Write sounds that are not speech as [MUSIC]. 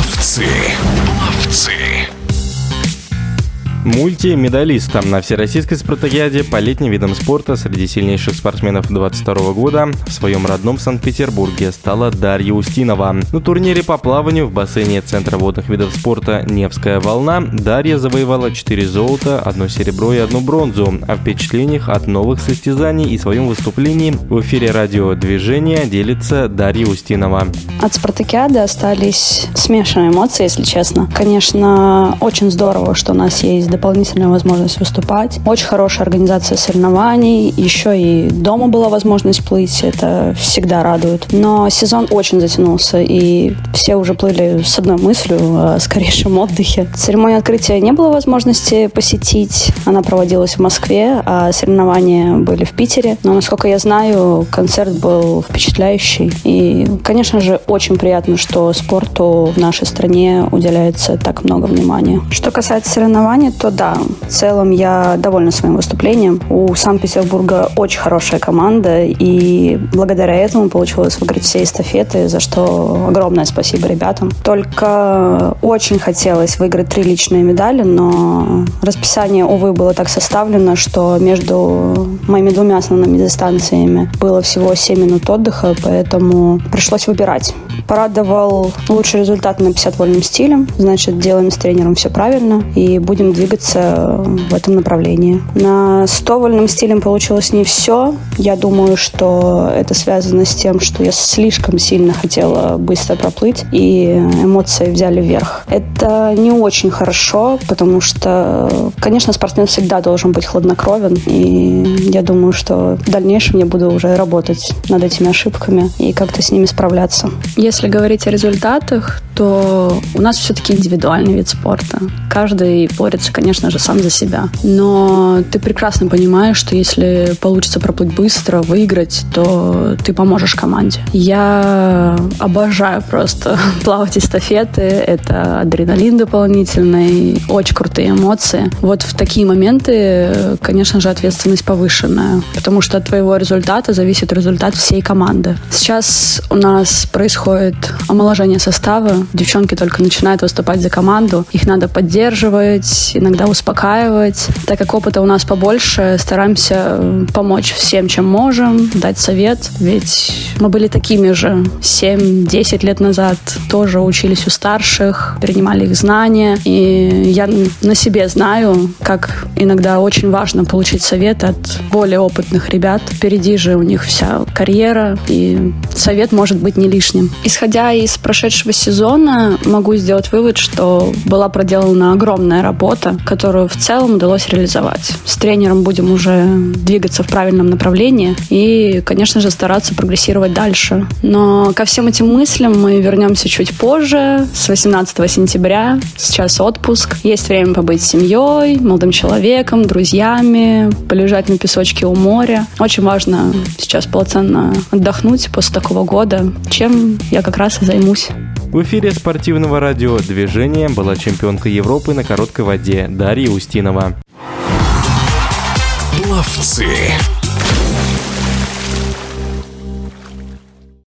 Пловцы. Пловцы. Мультимедалистом на Всероссийской спартакиаде по летним видам спорта среди сильнейших спортсменов 22 года в своем родном Санкт-Петербурге стала Дарья Устинова. На турнире по плаванию в бассейне Центра водных видов спорта «Невская волна» Дарья завоевала 4 золота, одно серебро и одну бронзу. О впечатлениях от новых состязаний и своем выступлении в эфире радиодвижения делится Дарья Устинова. От спартакиады остались смешанные эмоции, если честно. Конечно, очень здорово, что у нас есть дополнительная возможность выступать. Очень хорошая организация соревнований. Еще и дома была возможность плыть. Это всегда радует. Но сезон очень затянулся, и все уже плыли с одной мыслью о скорейшем отдыхе. Церемонию открытия не было возможности посетить. Она проводилась в Москве, а соревнования были в Питере. Но, насколько я знаю, концерт был впечатляющий. И, конечно же, очень приятно, что спорту в нашей стране уделяется так много внимания. Что касается соревнований, то да, в целом я довольна своим выступлением. У Санкт-Петербурга очень хорошая команда, и благодаря этому получилось выиграть все эстафеты, за что огромное спасибо ребятам. Только очень хотелось выиграть три личные медали, но расписание, увы, было так составлено, что между моими двумя основными дистанциями было всего 7 минут отдыха, поэтому пришлось выбирать. Порадовал лучший результат на 50 вольным стилем, значит, делаем с тренером все правильно и будем двигаться двигаться в этом направлении. На 100 вольным стилем получилось не все. Я думаю, что это связано с тем, что я слишком сильно хотела быстро проплыть, и эмоции взяли вверх. Это не очень хорошо, потому что, конечно, спортсмен всегда должен быть хладнокровен, и я думаю, что в дальнейшем я буду уже работать над этими ошибками и как-то с ними справляться. Если говорить о результатах, то у нас все-таки индивидуальный вид спорта. Каждый борется, конечно же, сам за себя. Но ты прекрасно понимаешь, что если получится проплыть быстро, выиграть, то ты поможешь команде. Я обожаю просто [LAUGHS] плавать эстафеты. Это адреналин дополнительный, очень крутые эмоции. Вот в такие моменты, конечно же, ответственность повышенная, потому что от твоего результата зависит результат всей команды. Сейчас у нас происходит омоложение состава, девчонки только начинают выступать за команду, их надо поддерживать, иногда успокаивать. Так как опыта у нас побольше, стараемся помочь всем, чем можем, дать совет, ведь мы были такими же 7-10 лет назад, тоже учились у старших, перенимали их знания, и я на себе знаю, как иногда очень важно получить совет от более опытных ребят. Впереди же у них вся карьера, и совет может быть не лишним. Исходя из прошедшего сезона могу сделать вывод, что была проделана огромная работа, которую в целом удалось реализовать. С тренером будем уже двигаться в правильном направлении и, конечно же, стараться прогрессировать дальше. Но ко всем этим мыслям мы вернемся чуть позже, с 18 сентября. Сейчас отпуск. Есть время побыть с семьей, молодым человеком, друзьями, полежать на песочке у моря. Очень важно сейчас полноценно отдохнуть после такого года, чем я как раз и займусь. В эфире спортивного радиодвижения была чемпионка Европы на короткой воде Дарья Устинова. Пловцы.